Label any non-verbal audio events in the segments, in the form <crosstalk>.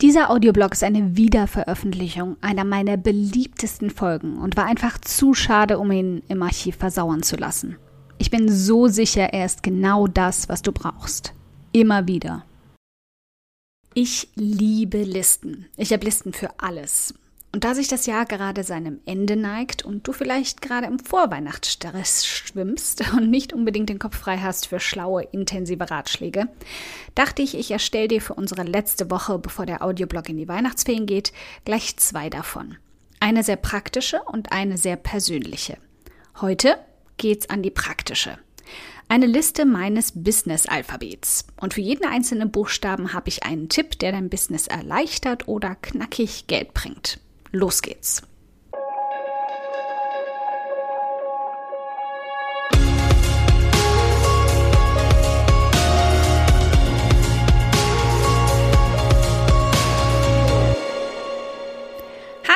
Dieser Audioblog ist eine Wiederveröffentlichung einer meiner beliebtesten Folgen und war einfach zu schade, um ihn im Archiv versauern zu lassen. Ich bin so sicher, er ist genau das, was du brauchst. Immer wieder. Ich liebe Listen. Ich habe Listen für alles. Und da sich das Jahr gerade seinem Ende neigt und du vielleicht gerade im Vorweihnachtsstress schwimmst und nicht unbedingt den Kopf frei hast für schlaue, intensive Ratschläge, dachte ich, ich erstelle dir für unsere letzte Woche, bevor der Audioblog in die Weihnachtsferien geht, gleich zwei davon. Eine sehr praktische und eine sehr persönliche. Heute geht's an die praktische. Eine Liste meines Business-Alphabets. Und für jeden einzelnen Buchstaben habe ich einen Tipp, der dein Business erleichtert oder knackig Geld bringt. Los geht's.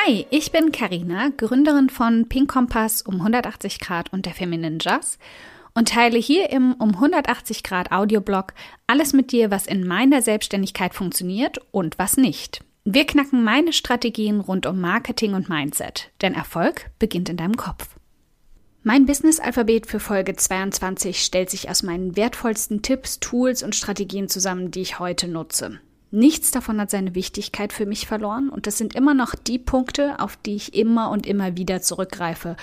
Hi, ich bin Karina, Gründerin von Pink Kompass um 180 Grad und der Feminine Jazz und teile hier im um 180 Grad Audioblog alles mit dir, was in meiner Selbstständigkeit funktioniert und was nicht. Wir knacken meine Strategien rund um Marketing und Mindset, denn Erfolg beginnt in deinem Kopf. Mein Business-Alphabet für Folge 22 stellt sich aus meinen wertvollsten Tipps, Tools und Strategien zusammen, die ich heute nutze. Nichts davon hat seine Wichtigkeit für mich verloren und es sind immer noch die Punkte, auf die ich immer und immer wieder zurückgreife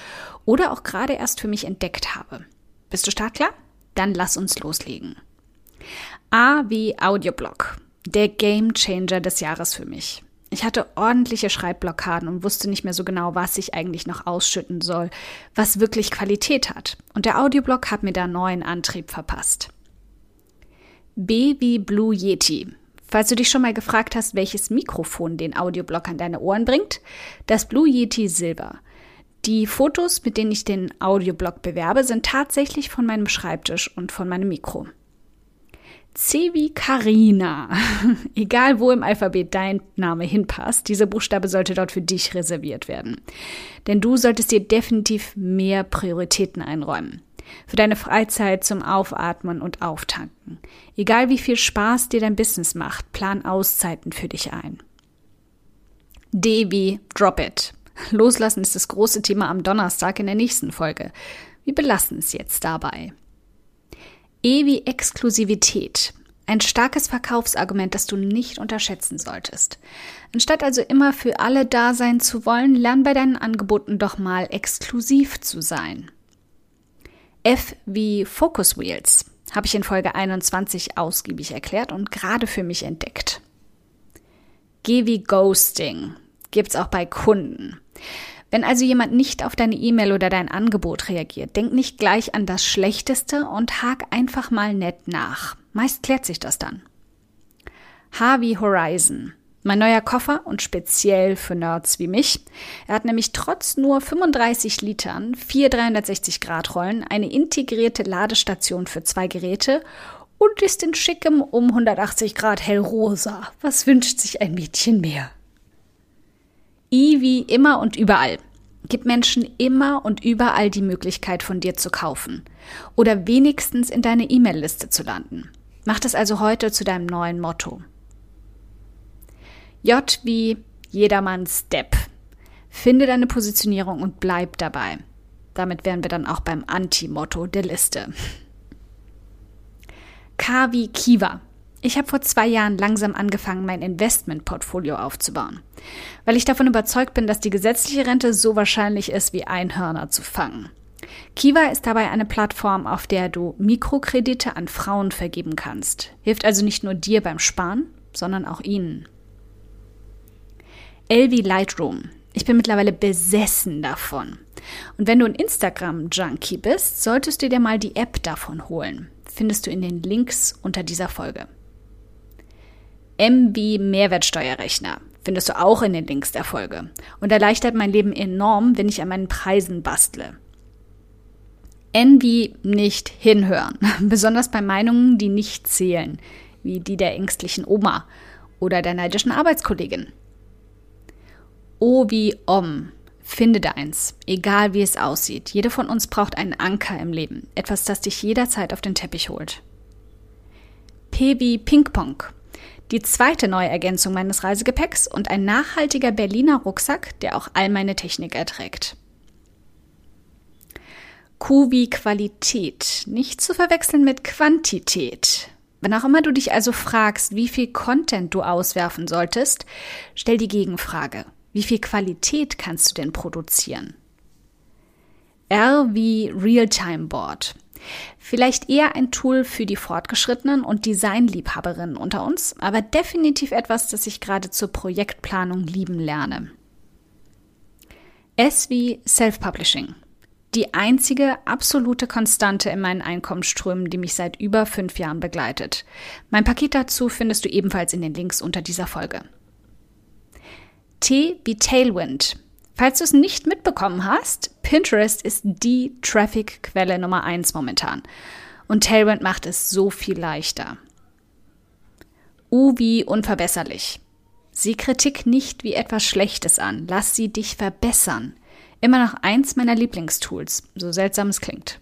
oder auch gerade erst für mich entdeckt habe. Bist du startklar? Dann lass uns loslegen. A wie Audioblog der Game Changer des Jahres für mich. Ich hatte ordentliche Schreibblockaden und wusste nicht mehr so genau, was ich eigentlich noch ausschütten soll, was wirklich Qualität hat. Und der Audioblog hat mir da neuen Antrieb verpasst. B wie Blue Yeti. Falls du dich schon mal gefragt hast, welches Mikrofon den Audioblog an deine Ohren bringt, das Blue Yeti Silber. Die Fotos, mit denen ich den Audioblog bewerbe, sind tatsächlich von meinem Schreibtisch und von meinem Mikro. C wie Carina. Egal wo im Alphabet dein Name hinpasst, dieser Buchstabe sollte dort für dich reserviert werden. Denn du solltest dir definitiv mehr Prioritäten einräumen. Für deine Freizeit zum Aufatmen und Auftanken. Egal wie viel Spaß dir dein Business macht, plan Auszeiten für dich ein. D wie Drop It. Loslassen ist das große Thema am Donnerstag in der nächsten Folge. Wir belassen es jetzt dabei. E wie Exklusivität. Ein starkes Verkaufsargument, das du nicht unterschätzen solltest. Anstatt also immer für alle da sein zu wollen, lern bei deinen Angeboten doch mal exklusiv zu sein. F wie Focus Wheels habe ich in Folge 21 ausgiebig erklärt und gerade für mich entdeckt. G wie Ghosting gibt's auch bei Kunden. Wenn also jemand nicht auf deine E-Mail oder dein Angebot reagiert, denk nicht gleich an das Schlechteste und hak einfach mal nett nach. Meist klärt sich das dann. Harvey Horizon. Mein neuer Koffer und speziell für Nerds wie mich. Er hat nämlich trotz nur 35 Litern, vier 360 Grad Rollen, eine integrierte Ladestation für zwei Geräte und ist in schickem um 180 Grad hellrosa. Was wünscht sich ein Mädchen mehr? I wie immer und überall. Gib Menschen immer und überall die Möglichkeit, von dir zu kaufen. Oder wenigstens in deine E-Mail-Liste zu landen. Mach das also heute zu deinem neuen Motto. J wie jedermanns Depp. Finde deine Positionierung und bleib dabei. Damit wären wir dann auch beim Anti-Motto der Liste. K wie Kiva. Ich habe vor zwei Jahren langsam angefangen, mein Investmentportfolio aufzubauen, weil ich davon überzeugt bin, dass die gesetzliche Rente so wahrscheinlich ist, wie Einhörner zu fangen. Kiva ist dabei eine Plattform, auf der du Mikrokredite an Frauen vergeben kannst. Hilft also nicht nur dir beim Sparen, sondern auch ihnen. Elvi Lightroom. Ich bin mittlerweile besessen davon. Und wenn du ein Instagram-Junkie bist, solltest du dir mal die App davon holen. Findest du in den Links unter dieser Folge. MB Mehrwertsteuerrechner findest du auch in den Links der Folge und erleichtert mein Leben enorm, wenn ich an meinen Preisen bastle. Envy nicht hinhören, <laughs> besonders bei Meinungen, die nicht zählen, wie die der ängstlichen Oma oder der neidischen Arbeitskollegin. O wie Om, finde deins, egal wie es aussieht. Jede von uns braucht einen Anker im Leben, etwas, das dich jederzeit auf den Teppich holt. P wie Ping-Pong, die zweite neue Ergänzung meines Reisegepäcks und ein nachhaltiger Berliner Rucksack, der auch all meine Technik erträgt. Q wie Qualität, nicht zu verwechseln mit Quantität. Wenn auch immer du dich also fragst, wie viel Content du auswerfen solltest, stell die Gegenfrage. Wie viel Qualität kannst du denn produzieren? R wie Realtime Board. Vielleicht eher ein Tool für die Fortgeschrittenen und Designliebhaberinnen unter uns, aber definitiv etwas, das ich gerade zur Projektplanung lieben lerne. S wie Self-Publishing. Die einzige absolute Konstante in meinen Einkommensströmen, die mich seit über fünf Jahren begleitet. Mein Paket dazu findest du ebenfalls in den Links unter dieser Folge. T wie Tailwind. Falls du es nicht mitbekommen hast, Pinterest ist die Traffic-Quelle Nummer eins momentan. Und Tailwind macht es so viel leichter. U wie unverbesserlich. Sieh Kritik nicht wie etwas Schlechtes an. Lass sie dich verbessern. Immer noch eins meiner Lieblingstools, so seltsam es klingt.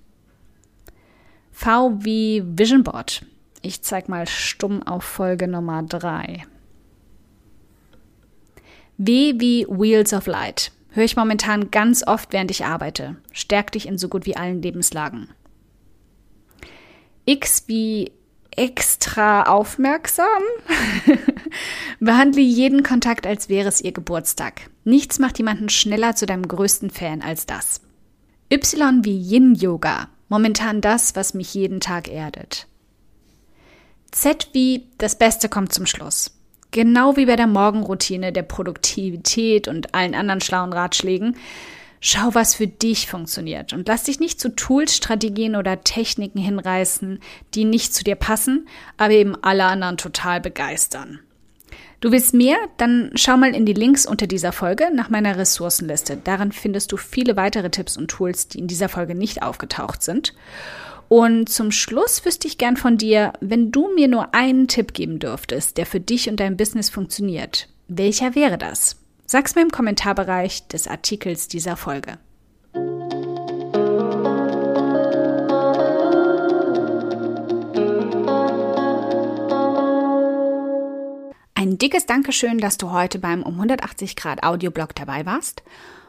V wie Vision Board. Ich zeig mal stumm auf Folge Nummer 3. W wie Wheels of Light. Höre ich momentan ganz oft, während ich arbeite. Stärkt dich in so gut wie allen Lebenslagen. X wie extra aufmerksam. <laughs> Behandle jeden Kontakt, als wäre es ihr Geburtstag. Nichts macht jemanden schneller zu deinem größten Fan als das. Y wie Yin Yoga. Momentan das, was mich jeden Tag erdet. Z wie das Beste kommt zum Schluss. Genau wie bei der Morgenroutine, der Produktivität und allen anderen schlauen Ratschlägen. Schau, was für dich funktioniert und lass dich nicht zu Tools, Strategien oder Techniken hinreißen, die nicht zu dir passen, aber eben alle anderen total begeistern. Du willst mehr? Dann schau mal in die Links unter dieser Folge nach meiner Ressourcenliste. Darin findest du viele weitere Tipps und Tools, die in dieser Folge nicht aufgetaucht sind. Und zum Schluss wüsste ich gern von dir, wenn du mir nur einen Tipp geben dürftest, der für dich und dein Business funktioniert, welcher wäre das? Sag's mir im Kommentarbereich des Artikels dieser Folge. Ein dickes Dankeschön, dass du heute beim um 180 Grad Audioblog dabei warst.